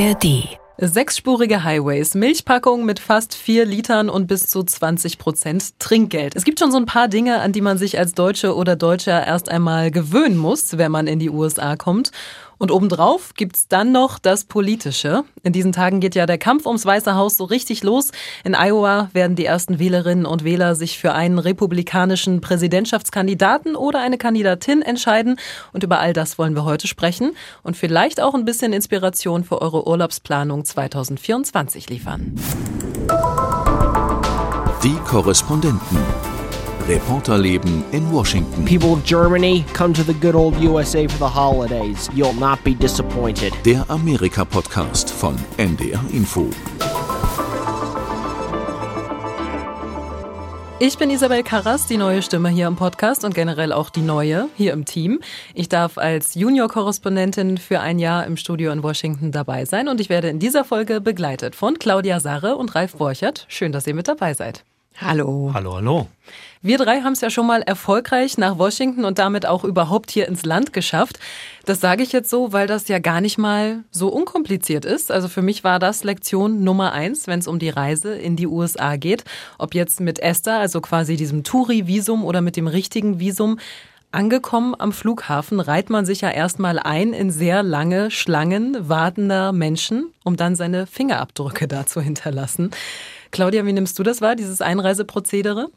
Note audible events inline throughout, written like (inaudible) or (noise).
ARD. Sechsspurige Highways, Milchpackungen mit fast vier Litern und bis zu 20 Prozent Trinkgeld. Es gibt schon so ein paar Dinge, an die man sich als Deutsche oder Deutscher erst einmal gewöhnen muss, wenn man in die USA kommt. Und obendrauf gibt's dann noch das Politische. In diesen Tagen geht ja der Kampf ums Weiße Haus so richtig los. In Iowa werden die ersten Wählerinnen und Wähler sich für einen republikanischen Präsidentschaftskandidaten oder eine Kandidatin entscheiden. Und über all das wollen wir heute sprechen und vielleicht auch ein bisschen Inspiration für eure Urlaubsplanung 2024 liefern. Die Korrespondenten. Reporterleben in Washington. People of Germany, come to the good old USA for the holidays. You'll not be disappointed. Der Amerika-Podcast von NDR Info. Ich bin Isabel Karras, die neue Stimme hier im Podcast und generell auch die neue hier im Team. Ich darf als Junior-Korrespondentin für ein Jahr im Studio in Washington dabei sein und ich werde in dieser Folge begleitet von Claudia Sarre und Ralf Borchert. Schön, dass ihr mit dabei seid. Hallo. Hallo, hallo. Wir drei haben es ja schon mal erfolgreich nach Washington und damit auch überhaupt hier ins Land geschafft. Das sage ich jetzt so, weil das ja gar nicht mal so unkompliziert ist. Also für mich war das Lektion Nummer eins, wenn es um die Reise in die USA geht. Ob jetzt mit Esther, also quasi diesem Touri-Visum oder mit dem richtigen Visum. Angekommen am Flughafen reiht man sich ja erstmal ein in sehr lange Schlangen wartender Menschen, um dann seine Fingerabdrücke da zu hinterlassen. Claudia, wie nimmst du das wahr, dieses Einreiseprozedere?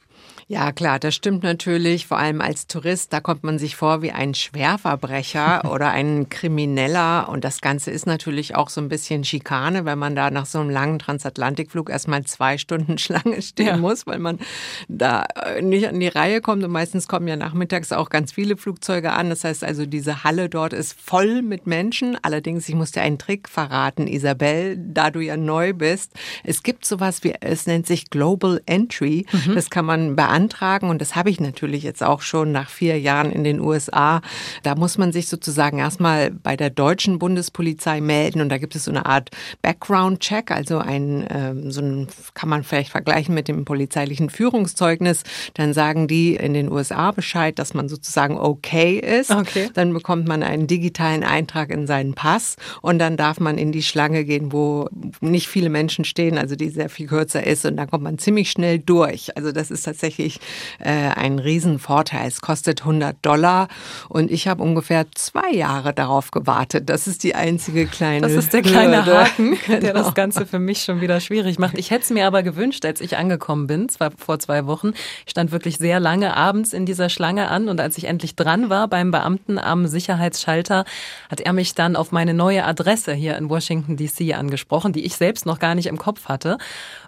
Ja, klar, das stimmt natürlich. Vor allem als Tourist, da kommt man sich vor wie ein Schwerverbrecher (laughs) oder ein Krimineller. Und das Ganze ist natürlich auch so ein bisschen Schikane, wenn man da nach so einem langen Transatlantikflug erstmal zwei Stunden (laughs) Schlange stehen ja. muss, weil man da äh, nicht an die Reihe kommt. Und meistens kommen ja nachmittags auch ganz viele Flugzeuge an. Das heißt also, diese Halle dort ist voll mit Menschen. Allerdings, ich muss dir einen Trick verraten, Isabel, da du ja neu bist. Es gibt sowas wie, es nennt sich Global Entry. Mhm. Das kann man beantragen. Und das habe ich natürlich jetzt auch schon nach vier Jahren in den USA. Da muss man sich sozusagen erstmal bei der deutschen Bundespolizei melden. Und da gibt es so eine Art Background-Check, also ein, ähm, so ein, kann man vielleicht vergleichen mit dem polizeilichen Führungszeugnis. Dann sagen die in den USA Bescheid, dass man sozusagen okay ist. Okay. Dann bekommt man einen digitalen Eintrag in seinen Pass und dann darf man in die Schlange gehen, wo nicht viele Menschen stehen, also die sehr viel kürzer ist. Und dann kommt man ziemlich schnell durch. Also das ist tatsächlich wirklich äh, ein Riesenvorteil. Es kostet 100 Dollar und ich habe ungefähr zwei Jahre darauf gewartet. Das ist die einzige kleine. Das ist der kleine Hürde. Haken, genau. (laughs) der das Ganze für mich schon wieder schwierig macht. Ich hätte es mir aber gewünscht, als ich angekommen bin, zwar vor zwei Wochen. Ich stand wirklich sehr lange abends in dieser Schlange an und als ich endlich dran war beim Beamten am Sicherheitsschalter, hat er mich dann auf meine neue Adresse hier in Washington DC angesprochen, die ich selbst noch gar nicht im Kopf hatte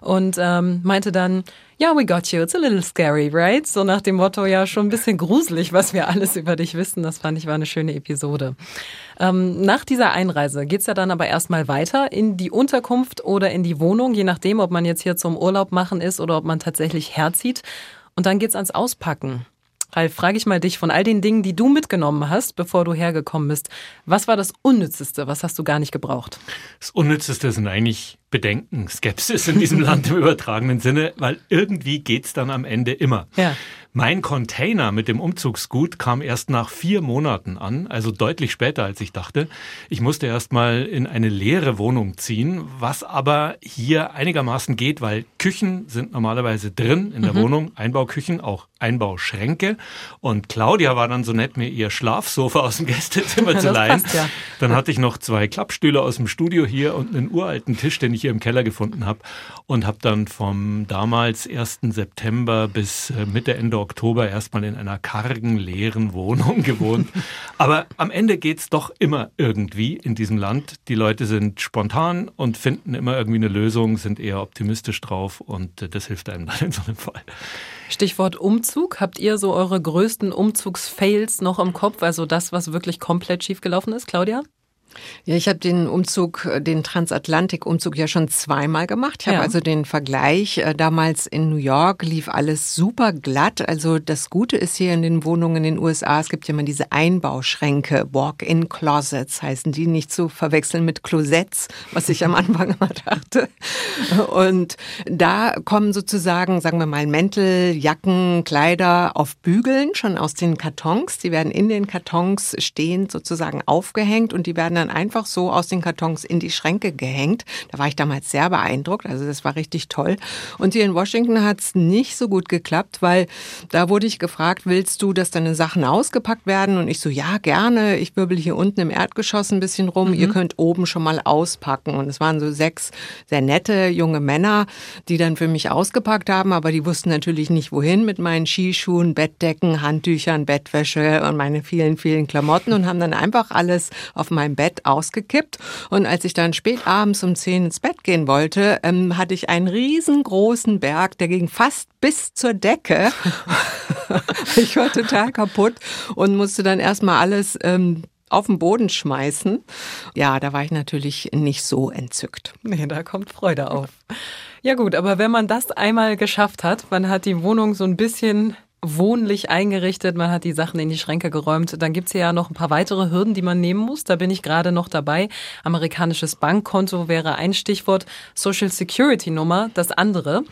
und ähm, meinte dann, ja, we got you. It's a little scary, right? So nach dem Motto, ja, schon ein bisschen gruselig, was wir alles über dich wissen. Das fand ich war eine schöne Episode. Ähm, nach dieser Einreise geht's ja dann aber erstmal weiter in die Unterkunft oder in die Wohnung, je nachdem, ob man jetzt hier zum Urlaub machen ist oder ob man tatsächlich herzieht. Und dann geht's ans Auspacken. Ralf, frage ich mal dich, von all den Dingen, die du mitgenommen hast, bevor du hergekommen bist, was war das Unnützeste? Was hast du gar nicht gebraucht? Das Unnützeste sind eigentlich Bedenken, Skepsis in diesem (laughs) Land im übertragenen Sinne, weil irgendwie geht's dann am Ende immer. Ja. Mein Container mit dem Umzugsgut kam erst nach vier Monaten an, also deutlich später als ich dachte. Ich musste erst mal in eine leere Wohnung ziehen, was aber hier einigermaßen geht, weil Küchen sind normalerweise drin in der mhm. Wohnung, Einbauküchen, auch Einbauschränke. Und Claudia war dann so nett, mir ihr Schlafsofa (laughs) aus dem Gästezimmer zu leihen. Passt, ja. Dann hatte ich noch zwei Klappstühle aus dem Studio hier und einen uralten Tisch, den ich hier im Keller gefunden habe und habe dann vom damals 1. September bis äh, Mitte, Ende Oktober erstmal in einer kargen, leeren Wohnung (laughs) gewohnt. Aber am Ende geht's doch immer irgendwie in diesem Land. Die Leute sind spontan und finden immer irgendwie eine Lösung, sind eher optimistisch drauf und äh, das hilft einem (laughs) dann in so einem Fall. Stichwort Umzug. Habt ihr so eure größten Umzugsfails noch im Kopf? Also das, was wirklich komplett schiefgelaufen ist, Claudia? Ja, ich habe den Umzug, äh, den Transatlantik-Umzug ja schon zweimal gemacht. Ich habe also den Vergleich. Äh, damals in New York lief alles super glatt. Also das Gute ist hier in den Wohnungen in den USA, es gibt ja immer diese Einbauschränke, Walk-in-Closets heißen die, nicht zu verwechseln mit Closets, was ich am (laughs) Anfang immer dachte. Und da kommen sozusagen, sagen wir mal, Mäntel, Jacken, Kleider auf Bügeln schon aus den Kartons. Die werden in den Kartons stehend sozusagen aufgehängt und die werden werden dann einfach so aus den Kartons in die Schränke gehängt. Da war ich damals sehr beeindruckt. Also das war richtig toll. Und hier in Washington hat es nicht so gut geklappt, weil da wurde ich gefragt, willst du, dass deine Sachen ausgepackt werden? Und ich so, ja, gerne. Ich wirbel hier unten im Erdgeschoss ein bisschen rum. Mhm. Ihr könnt oben schon mal auspacken. Und es waren so sechs sehr nette junge Männer, die dann für mich ausgepackt haben, aber die wussten natürlich nicht wohin mit meinen Skischuhen, Bettdecken, Handtüchern, Bettwäsche und meine vielen, vielen Klamotten und haben dann einfach alles auf meinem Bett ausgekippt. Und als ich dann spät abends um zehn ins Bett gehen wollte, ähm, hatte ich einen riesengroßen Berg, der ging fast bis zur Decke. (laughs) ich war total kaputt und musste dann erstmal alles ähm, auf den Boden schmeißen. Ja, da war ich natürlich nicht so entzückt. Nee, da kommt Freude auf. Ja gut, aber wenn man das einmal geschafft hat, man hat die Wohnung so ein bisschen wohnlich eingerichtet, man hat die Sachen in die Schränke geräumt. Dann gibt's hier ja noch ein paar weitere Hürden, die man nehmen muss. Da bin ich gerade noch dabei. Amerikanisches Bankkonto wäre ein Stichwort, Social Security Nummer das andere.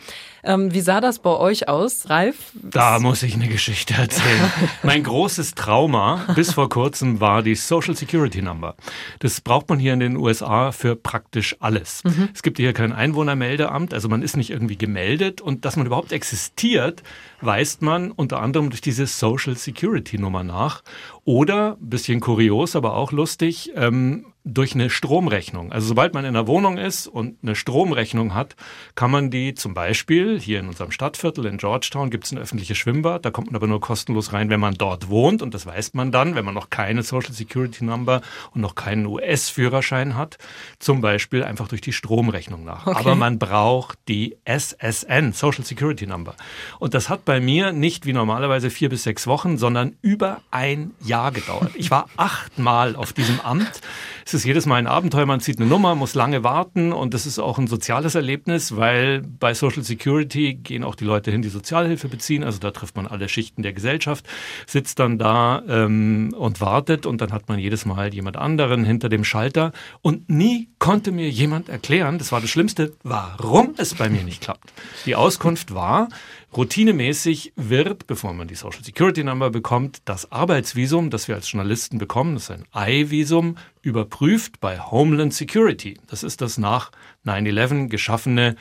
Ähm, wie sah das bei euch aus, Ralf? Da muss ich eine Geschichte erzählen. (laughs) mein großes Trauma bis vor kurzem war die Social Security Number. Das braucht man hier in den USA für praktisch alles. Mhm. Es gibt hier kein Einwohnermeldeamt, also man ist nicht irgendwie gemeldet und dass man überhaupt existiert, weist man unter anderem durch diese Social Security Nummer nach. Oder, bisschen kurios, aber auch lustig, ähm, durch eine Stromrechnung. Also sobald man in einer Wohnung ist und eine Stromrechnung hat, kann man die zum Beispiel, hier in unserem Stadtviertel in Georgetown gibt es ein öffentliches Schwimmbad, da kommt man aber nur kostenlos rein, wenn man dort wohnt und das weiß man dann, wenn man noch keine Social Security Number und noch keinen US-Führerschein hat, zum Beispiel einfach durch die Stromrechnung nach. Okay. Aber man braucht die SSN, Social Security Number. Und das hat bei mir nicht wie normalerweise vier bis sechs Wochen, sondern über ein Jahr gedauert. Ich war achtmal auf diesem Amt. Es ist jedes Mal ein Abenteuer, man zieht eine Nummer, muss lange warten und das ist auch ein soziales Erlebnis, weil bei Social Security gehen auch die Leute hin, die Sozialhilfe beziehen. Also da trifft man alle Schichten der Gesellschaft, sitzt dann da ähm, und wartet und dann hat man jedes Mal jemand anderen hinter dem Schalter und nie konnte mir jemand erklären, das war das Schlimmste, warum es bei mir nicht klappt. Die Auskunft war, Routinemäßig wird, bevor man die Social Security Number bekommt, das Arbeitsvisum, das wir als Journalisten bekommen, das ist ein I-Visum, überprüft bei Homeland Security. Das ist das nach 9-11 geschaffene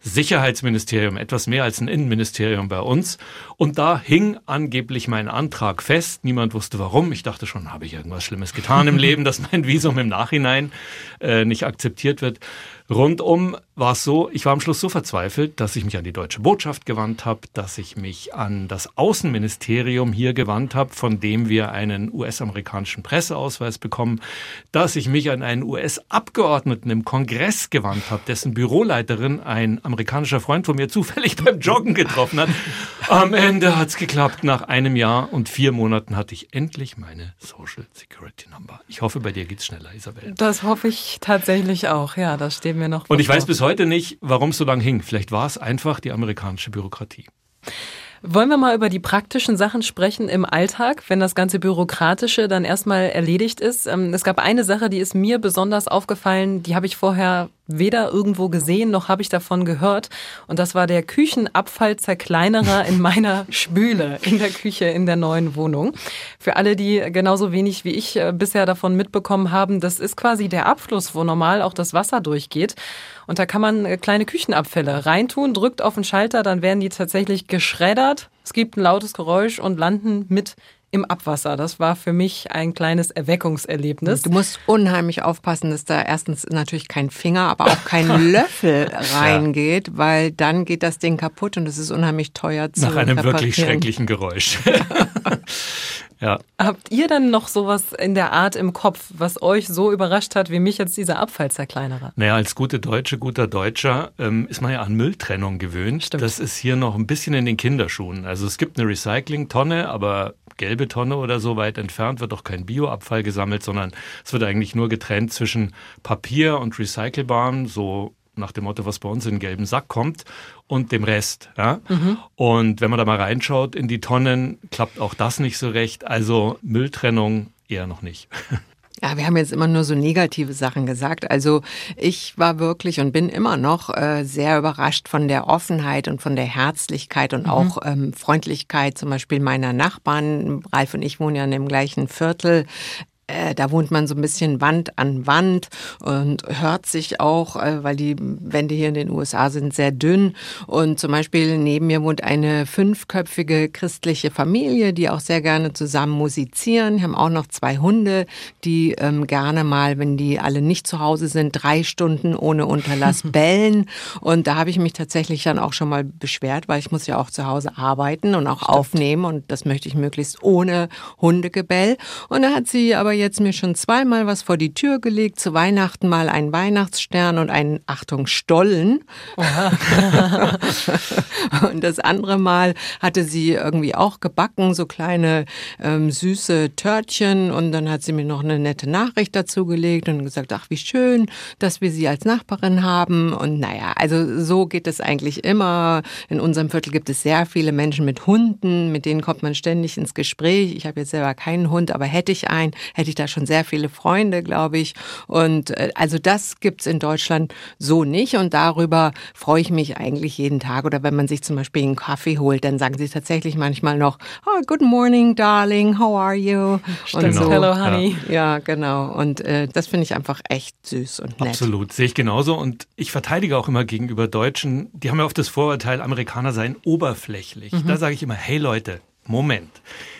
Sicherheitsministerium, etwas mehr als ein Innenministerium bei uns. Und da hing angeblich mein Antrag fest. Niemand wusste warum. Ich dachte schon, habe ich irgendwas Schlimmes getan im Leben, dass mein Visum im Nachhinein äh, nicht akzeptiert wird. Rundum war es so, ich war am Schluss so verzweifelt, dass ich mich an die deutsche Botschaft gewandt habe, dass ich mich an das Außenministerium hier gewandt habe, von dem wir einen US-amerikanischen Presseausweis bekommen, dass ich mich an einen US-Abgeordneten im Kongress gewandt habe, dessen Büroleiterin ein amerikanischer Freund von mir zufällig (laughs) beim Joggen getroffen hat. Am Ende hat's geklappt. Nach einem Jahr und vier Monaten hatte ich endlich meine Social Security Number. Ich hoffe, bei dir geht's schneller, Isabel. Das hoffe ich tatsächlich auch. Ja, das steht mir noch. Und ich weiß bis heute nicht, warum es so lange hing. Vielleicht war es einfach die amerikanische Bürokratie. Wollen wir mal über die praktischen Sachen sprechen im Alltag, wenn das ganze Bürokratische dann erstmal erledigt ist? Ähm, es gab eine Sache, die ist mir besonders aufgefallen, die habe ich vorher weder irgendwo gesehen, noch habe ich davon gehört. Und das war der Küchenabfallzerkleinerer in meiner (laughs) Spüle in der Küche in der neuen Wohnung. Für alle, die genauso wenig wie ich äh, bisher davon mitbekommen haben, das ist quasi der Abfluss, wo normal auch das Wasser durchgeht. Und da kann man äh, kleine Küchenabfälle reintun, drückt auf den Schalter, dann werden die tatsächlich geschreddert. Es gibt ein lautes Geräusch und landen mit im Abwasser. Das war für mich ein kleines Erweckungserlebnis. Du musst unheimlich aufpassen, dass da erstens natürlich kein Finger, aber auch kein (laughs) Löffel reingeht, ja. weil dann geht das Ding kaputt und es ist unheimlich teuer zu Nach einem wirklich schrecklichen Geräusch. (laughs) Ja. Habt ihr dann noch sowas in der Art im Kopf, was euch so überrascht hat, wie mich jetzt dieser Abfallzerkleinerer? Naja, als gute Deutsche, guter Deutscher ähm, ist man ja an Mülltrennung gewöhnt. Stimmt. Das ist hier noch ein bisschen in den Kinderschuhen. Also es gibt eine Recyclingtonne, aber gelbe Tonne oder so weit entfernt wird auch kein Bioabfall gesammelt, sondern es wird eigentlich nur getrennt zwischen Papier und recycelbarem, so nach dem Motto, was bei uns in den gelben Sack kommt, und dem Rest. Ja? Mhm. Und wenn man da mal reinschaut in die Tonnen, klappt auch das nicht so recht. Also Mülltrennung eher noch nicht. (laughs) Ja, wir haben jetzt immer nur so negative Sachen gesagt. Also ich war wirklich und bin immer noch äh, sehr überrascht von der Offenheit und von der Herzlichkeit und mhm. auch ähm, Freundlichkeit zum Beispiel meiner Nachbarn. Ralf und ich wohnen ja in dem gleichen Viertel äh, da wohnt man so ein bisschen Wand an Wand und hört sich auch, äh, weil die Wände hier in den USA sind sehr dünn. Und zum Beispiel neben mir wohnt eine fünfköpfige christliche Familie, die auch sehr gerne zusammen musizieren. Die haben auch noch zwei Hunde, die ähm, gerne mal, wenn die alle nicht zu Hause sind, drei Stunden ohne Unterlass (laughs) bellen. Und da habe ich mich tatsächlich dann auch schon mal beschwert, weil ich muss ja auch zu Hause arbeiten und auch Stimmt. aufnehmen und das möchte ich möglichst ohne Hundegebell. Und da hat sie aber jetzt mir schon zweimal was vor die Tür gelegt. Zu Weihnachten mal einen Weihnachtsstern und einen, Achtung, Stollen. (laughs) und das andere Mal hatte sie irgendwie auch gebacken, so kleine ähm, süße Törtchen. Und dann hat sie mir noch eine nette Nachricht dazu gelegt und gesagt, ach, wie schön, dass wir sie als Nachbarin haben. Und naja, also so geht es eigentlich immer. In unserem Viertel gibt es sehr viele Menschen mit Hunden, mit denen kommt man ständig ins Gespräch. Ich habe jetzt selber keinen Hund, aber hätte ich einen, hätte ich da schon sehr viele Freunde, glaube ich. Und äh, also das gibt's in Deutschland so nicht. Und darüber freue ich mich eigentlich jeden Tag. Oder wenn man sich zum Beispiel einen Kaffee holt, dann sagen sie tatsächlich manchmal noch, oh, good morning, darling, how are you? (laughs) Stimmt. Und so. Hello, honey. Ja, ja genau. Und äh, das finde ich einfach echt süß und nett. Absolut, sehe ich genauso. Und ich verteidige auch immer gegenüber Deutschen, die haben ja oft das Vorurteil, Amerikaner seien oberflächlich. Mhm. Da sage ich immer, hey Leute, Moment.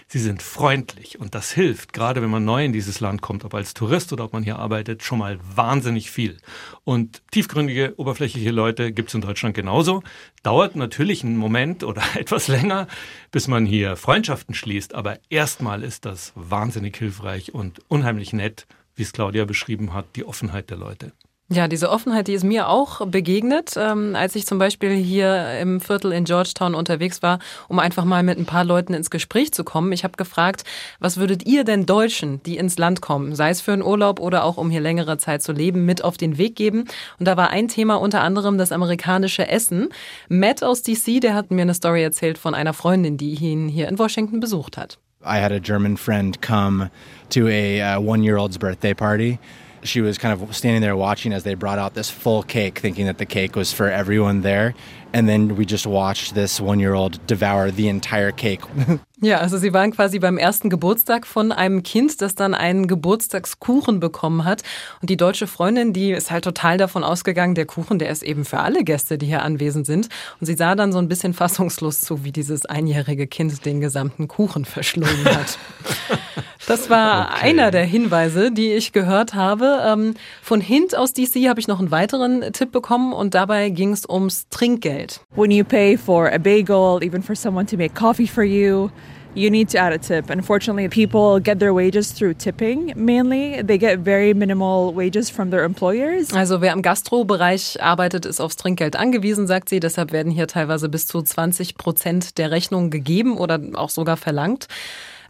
Sie sind freundlich und das hilft, gerade wenn man neu in dieses Land kommt, ob als Tourist oder ob man hier arbeitet, schon mal wahnsinnig viel. Und tiefgründige, oberflächliche Leute gibt es in Deutschland genauso. Dauert natürlich einen Moment oder (laughs) etwas länger, bis man hier Freundschaften schließt, aber erstmal ist das wahnsinnig hilfreich und unheimlich nett, wie es Claudia beschrieben hat, die Offenheit der Leute. Ja, diese Offenheit, die ist mir auch begegnet, ähm, als ich zum Beispiel hier im Viertel in Georgetown unterwegs war, um einfach mal mit ein paar Leuten ins Gespräch zu kommen. Ich habe gefragt, was würdet ihr denn Deutschen, die ins Land kommen, sei es für einen Urlaub oder auch um hier längere Zeit zu leben, mit auf den Weg geben? Und da war ein Thema unter anderem das amerikanische Essen. Matt aus DC, der hat mir eine Story erzählt von einer Freundin, die ihn hier in Washington besucht hat. I had a German friend come to a uh, one-year-old's birthday party. She was kind of standing there watching as they brought out this full cake, thinking that the cake was for everyone there. And then we just watched this one year old devour the entire cake. (laughs) Ja, also sie waren quasi beim ersten Geburtstag von einem Kind, das dann einen Geburtstagskuchen bekommen hat. Und die deutsche Freundin, die ist halt total davon ausgegangen, der Kuchen, der ist eben für alle Gäste, die hier anwesend sind. Und sie sah dann so ein bisschen fassungslos zu, wie dieses einjährige Kind den gesamten Kuchen verschlungen hat. (laughs) Das war okay. einer der Hinweise, die ich gehört habe. Ähm, von Hint aus DC habe ich noch einen weiteren Tipp bekommen und dabei ging es ums Trinkgeld. When you pay for a bagel, even for someone to make coffee for you, you need to add a tip. Unfortunately, people get their wages through tipping mainly. They get very minimal wages from their employers. Also wer im Gastrobereich arbeitet, ist aufs Trinkgeld angewiesen, sagt sie. Deshalb werden hier teilweise bis zu 20 Prozent der Rechnung gegeben oder auch sogar verlangt.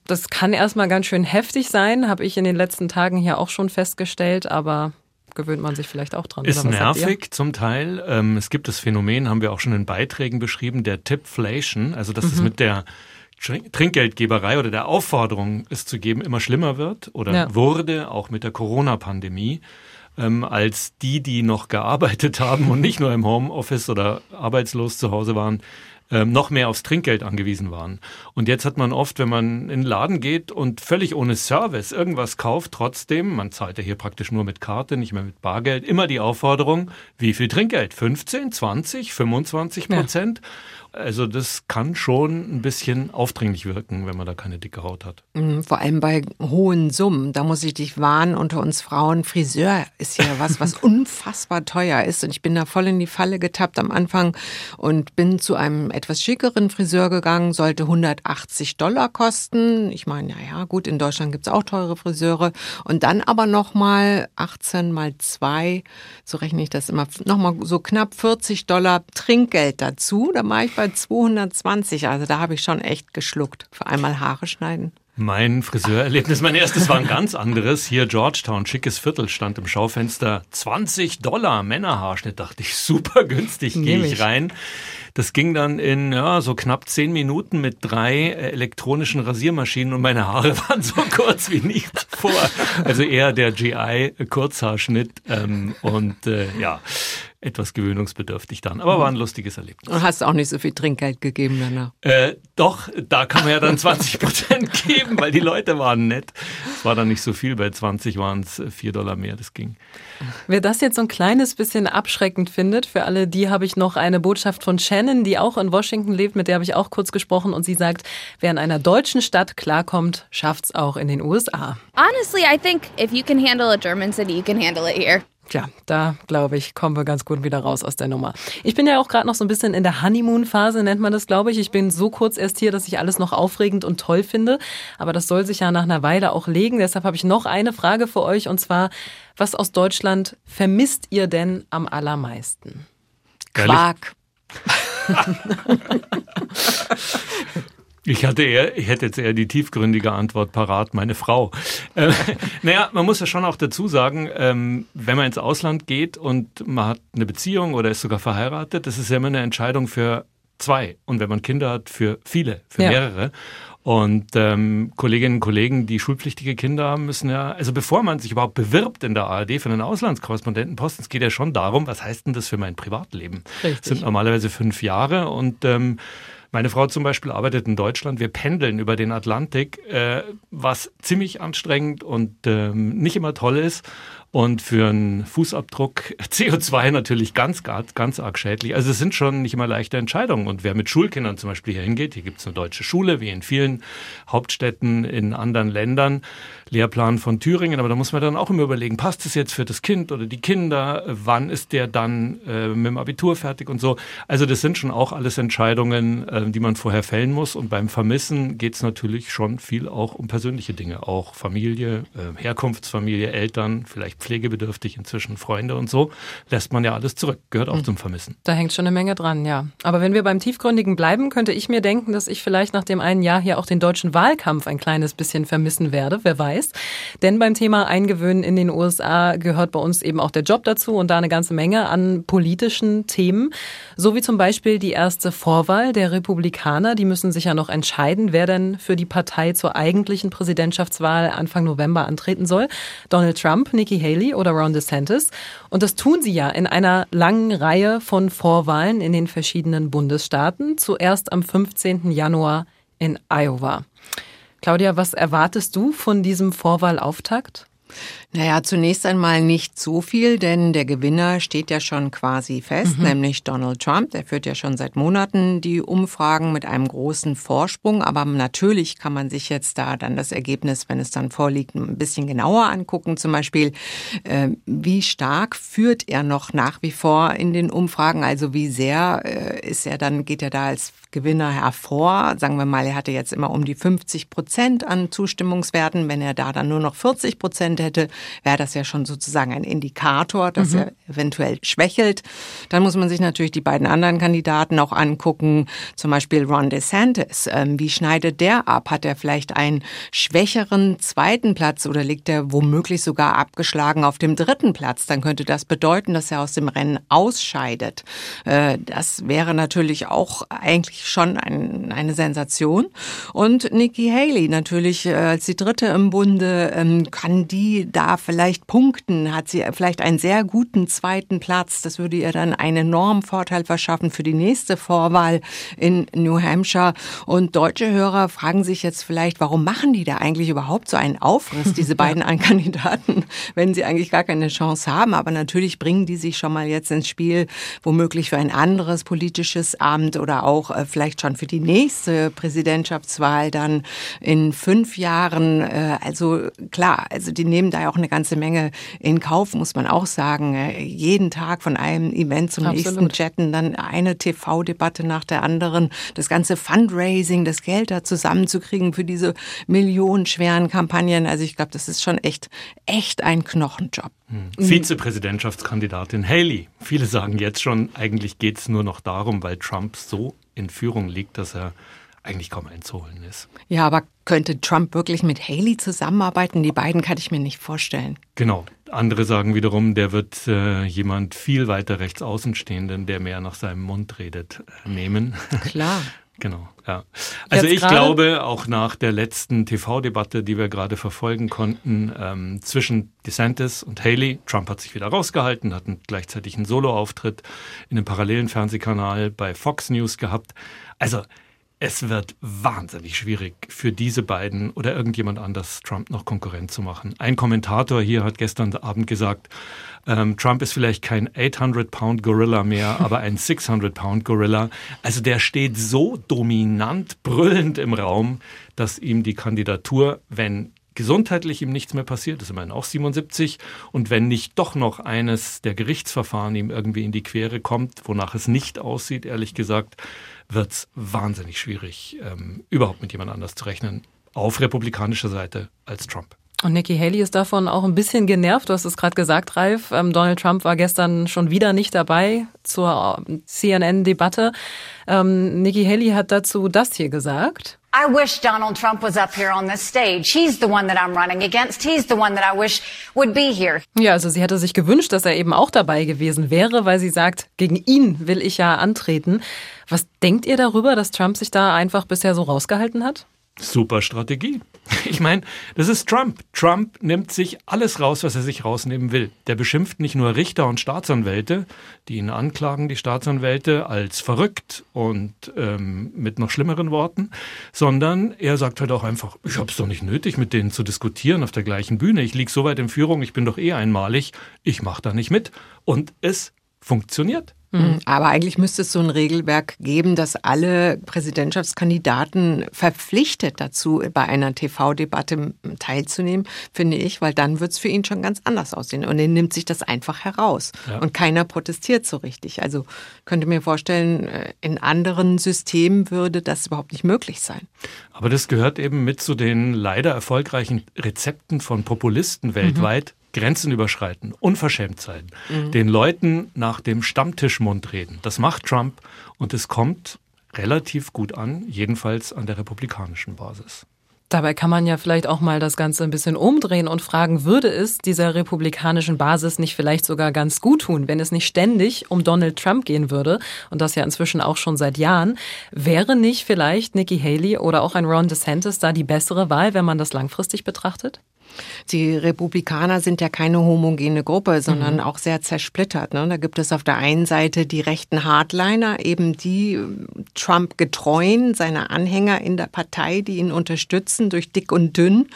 Das kann erstmal ganz schön heftig sein, habe ich in den letzten Tagen hier auch schon festgestellt, aber gewöhnt man sich vielleicht auch dran. Ist nervig zum Teil. Ähm, es gibt das Phänomen, haben wir auch schon in Beiträgen beschrieben, der Tipflation, also dass mhm. es mit der Trinkgeldgeberei oder der Aufforderung, es zu geben, immer schlimmer wird oder ja. wurde, auch mit der Corona-Pandemie, ähm, als die, die noch gearbeitet haben und nicht nur im Homeoffice oder arbeitslos zu Hause waren, ähm, noch mehr aufs Trinkgeld angewiesen waren. Und jetzt hat man oft, wenn man in den Laden geht und völlig ohne Service irgendwas kauft, trotzdem, man zahlt ja hier praktisch nur mit Karte, nicht mehr mit Bargeld, immer die Aufforderung, wie viel Trinkgeld? 15, 20, 25 Prozent? Ja. Also das kann schon ein bisschen aufdringlich wirken, wenn man da keine dicke Haut hat. Mhm, vor allem bei hohen Summen. Da muss ich dich warnen, unter uns Frauen, Friseur ist ja was, was (laughs) unfassbar teuer ist. Und ich bin da voll in die Falle getappt am Anfang und bin zu einem etwas schickeren Friseur gegangen, sollte 180 Dollar kosten. Ich meine, ja, ja, gut, in Deutschland gibt's auch teure Friseure. Und dann aber nochmal 18 mal 2, so rechne ich das immer, nochmal so knapp 40 Dollar Trinkgeld dazu. Da mache ich bei 220. Also da habe ich schon echt geschluckt. Für einmal Haare schneiden. Mein Friseurerlebnis, mein erstes war ein ganz anderes. Hier Georgetown, schickes Viertel, stand im Schaufenster 20 Dollar Männerhaarschnitt. Dachte ich, super günstig, gehe ich rein. Das ging dann in ja, so knapp zehn Minuten mit drei äh, elektronischen Rasiermaschinen und meine Haare (laughs) waren so kurz wie nicht vor. Also eher der GI Kurzhaarschnitt. Ähm, und äh, ja, etwas gewöhnungsbedürftig dann. Aber war ein lustiges Erlebnis. Und hast auch nicht so viel Trinkgeld gegeben danach? Äh, doch, da kann man ja dann 20 Prozent (laughs) geben, weil die Leute waren nett. Es war dann nicht so viel, bei 20 waren es 4 Dollar mehr, das ging. Wer das jetzt so ein kleines bisschen abschreckend findet, für alle die habe ich noch eine Botschaft von Shannon, die auch in Washington lebt, mit der habe ich auch kurz gesprochen und sie sagt, wer in einer deutschen Stadt klarkommt, schafft's auch in den USA. Honestly, I think if you can handle a German city, you can handle it here. Tja, da glaube ich, kommen wir ganz gut wieder raus aus der Nummer. Ich bin ja auch gerade noch so ein bisschen in der Honeymoon-Phase, nennt man das, glaube ich. Ich bin so kurz erst hier, dass ich alles noch aufregend und toll finde. Aber das soll sich ja nach einer Weile auch legen. Deshalb habe ich noch eine Frage für euch und zwar, was aus Deutschland vermisst ihr denn am allermeisten? Quark. (laughs) (laughs) Ich hatte eher, ich hätte jetzt eher die tiefgründige Antwort parat, meine Frau. Äh, (laughs) naja, man muss ja schon auch dazu sagen, ähm, wenn man ins Ausland geht und man hat eine Beziehung oder ist sogar verheiratet, das ist ja immer eine Entscheidung für zwei. Und wenn man Kinder hat, für viele, für ja. mehrere. Und ähm, Kolleginnen und Kollegen, die schulpflichtige Kinder haben, müssen ja, also bevor man sich überhaupt bewirbt in der ARD für einen Auslandskorrespondentenposten, es geht ja schon darum, was heißt denn das für mein Privatleben? Richtig. Das sind normalerweise fünf Jahre und ähm, meine Frau zum Beispiel arbeitet in Deutschland. Wir pendeln über den Atlantik, äh, was ziemlich anstrengend und ähm, nicht immer toll ist und für einen Fußabdruck (laughs) CO2 natürlich ganz, ganz, ganz arg schädlich. Also es sind schon nicht immer leichte Entscheidungen. Und wer mit Schulkindern zum Beispiel hier hingeht, hier gibt es eine deutsche Schule, wie in vielen Hauptstädten in anderen Ländern, Lehrplan von Thüringen, aber da muss man dann auch immer überlegen, passt es jetzt für das Kind oder die Kinder, wann ist der dann äh, mit dem Abitur fertig und so. Also das sind schon auch alles Entscheidungen, äh, die man vorher fällen muss. Und beim Vermissen geht es natürlich schon viel auch um persönliche Dinge, auch Familie, äh, Herkunftsfamilie, Eltern, vielleicht pflegebedürftig inzwischen, Freunde und so, lässt man ja alles zurück, gehört auch mhm. zum Vermissen. Da hängt schon eine Menge dran, ja. Aber wenn wir beim Tiefgründigen bleiben, könnte ich mir denken, dass ich vielleicht nach dem einen Jahr hier auch den deutschen Wahlkampf ein kleines bisschen vermissen werde, wer weiß. Denn beim Thema Eingewöhnen in den USA gehört bei uns eben auch der Job dazu und da eine ganze Menge an politischen Themen, so wie zum Beispiel die erste Vorwahl der Republikaner. Die müssen sich ja noch entscheiden, wer denn für die Partei zur eigentlichen Präsidentschaftswahl Anfang November antreten soll. Donald Trump, Nikki Haley oder Ron DeSantis. Und das tun sie ja in einer langen Reihe von Vorwahlen in den verschiedenen Bundesstaaten. Zuerst am 15. Januar in Iowa. Claudia, was erwartest du von diesem Vorwahlauftakt? Naja, zunächst einmal nicht so viel, denn der Gewinner steht ja schon quasi fest, mhm. nämlich Donald Trump. Der führt ja schon seit Monaten die Umfragen mit einem großen Vorsprung. Aber natürlich kann man sich jetzt da dann das Ergebnis, wenn es dann vorliegt, ein bisschen genauer angucken. Zum Beispiel, äh, wie stark führt er noch nach wie vor in den Umfragen? Also wie sehr äh, ist er dann, geht er da als Gewinner hervor? Sagen wir mal, er hatte jetzt immer um die 50 Prozent an Zustimmungswerten. Wenn er da dann nur noch 40 Prozent hätte, wäre das ja schon sozusagen ein Indikator, dass mhm. er eventuell schwächelt. Dann muss man sich natürlich die beiden anderen Kandidaten auch angucken, zum Beispiel Ron DeSantis. Ähm, wie schneidet der ab? Hat er vielleicht einen schwächeren zweiten Platz oder liegt er womöglich sogar abgeschlagen auf dem dritten Platz? Dann könnte das bedeuten, dass er aus dem Rennen ausscheidet. Äh, das wäre natürlich auch eigentlich schon ein, eine Sensation. Und Nikki Haley natürlich äh, als die dritte im Bunde, ähm, kann die da vielleicht punkten, hat sie vielleicht einen sehr guten zweiten Platz. Das würde ihr dann einen enormen Vorteil verschaffen für die nächste Vorwahl in New Hampshire. Und deutsche Hörer fragen sich jetzt vielleicht, warum machen die da eigentlich überhaupt so einen Aufriss, diese (laughs) beiden. Kandidaten, wenn sie eigentlich gar keine Chance haben. Aber natürlich bringen die sich schon mal jetzt ins Spiel, womöglich für ein anderes politisches Amt oder auch äh, vielleicht schon für die nächste Präsidentschaftswahl dann in fünf Jahren. Äh, also klar, also die nehmen da ja auch eine ganze Menge in Kauf, muss man auch sagen. Äh, jeden Tag von einem Event zum Absolut. nächsten chatten, dann eine TV-Debatte nach der anderen, das ganze Fundraising, das Geld da zusammenzukriegen für diese millionenschweren Kampagnen. Also ich glaube, das ist schon echt, echt ein Knochenjob. Hm. Vizepräsidentschaftskandidatin Haley. Viele sagen jetzt schon, eigentlich geht es nur noch darum, weil Trump so in Führung liegt, dass er eigentlich kaum einzuholen ist. Ja, aber könnte Trump wirklich mit Haley zusammenarbeiten? Die beiden kann ich mir nicht vorstellen. Genau. Andere sagen wiederum, der wird äh, jemand viel weiter rechts außen stehenden, der mehr nach seinem Mund redet, äh, nehmen. Klar. (laughs) Genau, ja. Also ich glaube, auch nach der letzten TV-Debatte, die wir gerade verfolgen konnten, ähm, zwischen DeSantis und Haley, Trump hat sich wieder rausgehalten, hat einen, gleichzeitig einen Solo-Auftritt in einem parallelen Fernsehkanal bei Fox News gehabt. Also es wird wahnsinnig schwierig für diese beiden oder irgendjemand anders Trump noch Konkurrent zu machen. Ein Kommentator hier hat gestern Abend gesagt, ähm, Trump ist vielleicht kein 800-Pound-Gorilla mehr, (laughs) aber ein 600-Pound-Gorilla. Also der steht so dominant, brüllend im Raum, dass ihm die Kandidatur, wenn gesundheitlich ihm nichts mehr passiert, ist immerhin auch 77, und wenn nicht doch noch eines der Gerichtsverfahren ihm irgendwie in die Quere kommt, wonach es nicht aussieht, ehrlich gesagt, wird es wahnsinnig schwierig, ähm, überhaupt mit jemand anders zu rechnen auf republikanischer Seite als Trump. Und Nikki Haley ist davon auch ein bisschen genervt. Du hast es gerade gesagt, Ralf. Ähm, Donald Trump war gestern schon wieder nicht dabei zur ähm, CNN-Debatte. Ähm, Nikki Haley hat dazu das hier gesagt. I wish Donald Trump was up here on this stage. He's the one that I'm running against. He's the one that I wish would be here. Ja, also sie hätte sich gewünscht, dass er eben auch dabei gewesen wäre, weil sie sagt, gegen ihn will ich ja antreten. Was denkt ihr darüber, dass Trump sich da einfach bisher so rausgehalten hat? Super Strategie. (laughs) Ich meine, das ist Trump. Trump nimmt sich alles raus, was er sich rausnehmen will. Der beschimpft nicht nur Richter und Staatsanwälte, die ihn anklagen, die Staatsanwälte, als verrückt und ähm, mit noch schlimmeren Worten, sondern er sagt halt auch einfach, ich habe es doch nicht nötig, mit denen zu diskutieren auf der gleichen Bühne. Ich liege so weit in Führung, ich bin doch eh einmalig, ich mache da nicht mit. Und es funktioniert. Mhm. Aber eigentlich müsste es so ein Regelwerk geben, das alle Präsidentschaftskandidaten verpflichtet dazu, bei einer TV-Debatte teilzunehmen, finde ich, weil dann wird es für ihn schon ganz anders aussehen. Und er nimmt sich das einfach heraus. Ja. Und keiner protestiert so richtig. Also könnte mir vorstellen, äh, in anderen Systemen würde das überhaupt nicht möglich sein. Aber das gehört eben mit zu den leider erfolgreichen Rezepten von Populisten weltweit. Mhm Grenzen überschreiten, unverschämt sein, mhm. den Leuten nach dem Stammtischmund reden. Das macht Trump und es kommt relativ gut an, jedenfalls an der republikanischen Basis. Dabei kann man ja vielleicht auch mal das Ganze ein bisschen umdrehen und fragen, würde es dieser republikanischen Basis nicht vielleicht sogar ganz gut tun, wenn es nicht ständig um Donald Trump gehen würde und das ja inzwischen auch schon seit Jahren, wäre nicht vielleicht Nikki Haley oder auch ein Ron DeSantis da die bessere Wahl, wenn man das langfristig betrachtet? Die Republikaner sind ja keine homogene Gruppe, sondern mhm. auch sehr zersplittert. Ne? Da gibt es auf der einen Seite die rechten Hardliner, eben die Trump getreuen, seine Anhänger in der Partei, die ihn unterstützen durch dick und dünn,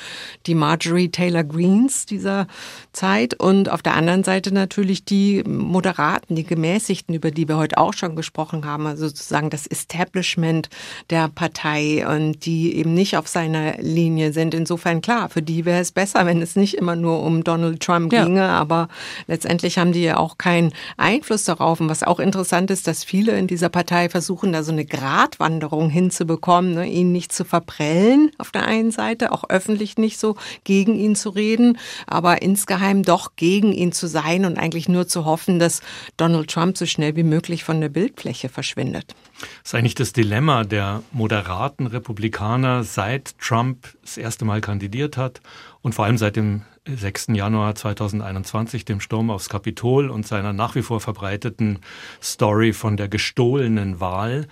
die Marjorie Taylor Greens dieser Zeit. Und auf der anderen Seite natürlich die Moderaten, die Gemäßigten, über die wir heute auch schon gesprochen haben, also sozusagen das Establishment der Partei und die eben nicht auf seiner Linie sind. Insofern klar, für die wäre es besser, besser, wenn es nicht immer nur um Donald Trump ja. ginge, aber letztendlich haben die ja auch keinen Einfluss darauf. Und was auch interessant ist, dass viele in dieser Partei versuchen, da so eine Gratwanderung hinzubekommen, ne? ihn nicht zu verprellen auf der einen Seite, auch öffentlich nicht so gegen ihn zu reden, aber insgeheim doch gegen ihn zu sein und eigentlich nur zu hoffen, dass Donald Trump so schnell wie möglich von der Bildfläche verschwindet. Das ist eigentlich das Dilemma der moderaten Republikaner, seit Trump das erste Mal kandidiert hat und vor allem seit dem 6. Januar 2021, dem Sturm aufs Kapitol und seiner nach wie vor verbreiteten Story von der gestohlenen Wahl,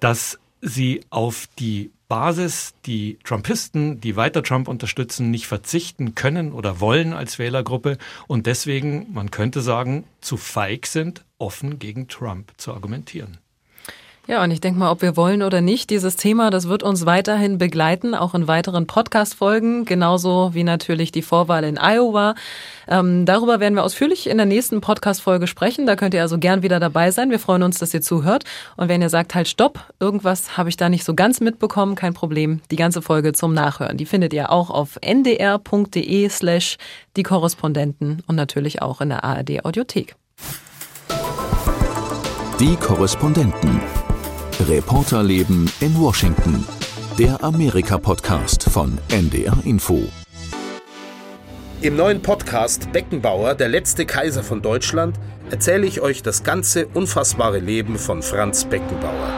dass sie auf die Basis, die Trumpisten, die weiter Trump unterstützen, nicht verzichten können oder wollen als Wählergruppe und deswegen, man könnte sagen, zu feig sind, offen gegen Trump zu argumentieren. Ja, und ich denke mal, ob wir wollen oder nicht, dieses Thema, das wird uns weiterhin begleiten, auch in weiteren Podcast-Folgen, genauso wie natürlich die Vorwahl in Iowa. Ähm, darüber werden wir ausführlich in der nächsten Podcast-Folge sprechen. Da könnt ihr also gern wieder dabei sein. Wir freuen uns, dass ihr zuhört. Und wenn ihr sagt, halt, stopp, irgendwas habe ich da nicht so ganz mitbekommen, kein Problem. Die ganze Folge zum Nachhören, die findet ihr auch auf ndr.de slash die Korrespondenten und natürlich auch in der ARD Audiothek. Die Korrespondenten. Reporterleben in Washington. Der Amerika-Podcast von NDR Info. Im neuen Podcast Beckenbauer, der letzte Kaiser von Deutschland, erzähle ich euch das ganze unfassbare Leben von Franz Beckenbauer.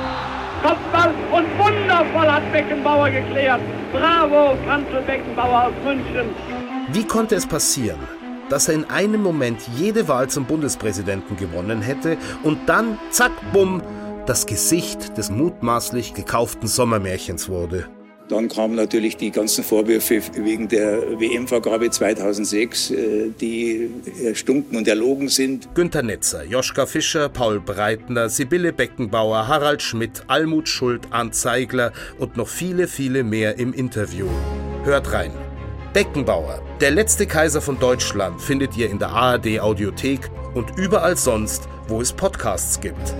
Kopfball und wundervoll hat Beckenbauer geklärt. Bravo, Franz Beckenbauer aus München. Wie konnte es passieren, dass er in einem Moment jede Wahl zum Bundespräsidenten gewonnen hätte und dann, zack, bumm, das Gesicht des mutmaßlich gekauften Sommermärchens wurde. Dann kamen natürlich die ganzen Vorwürfe wegen der WM-Vergabe 2006, äh, die erstunken und erlogen sind. Günter Netzer, Joschka Fischer, Paul Breitner, Sibylle Beckenbauer, Harald Schmidt, Almut Schuld, Arndt Zeigler und noch viele, viele mehr im Interview. Hört rein. Beckenbauer, der letzte Kaiser von Deutschland, findet ihr in der ARD Audiothek und überall sonst, wo es Podcasts gibt.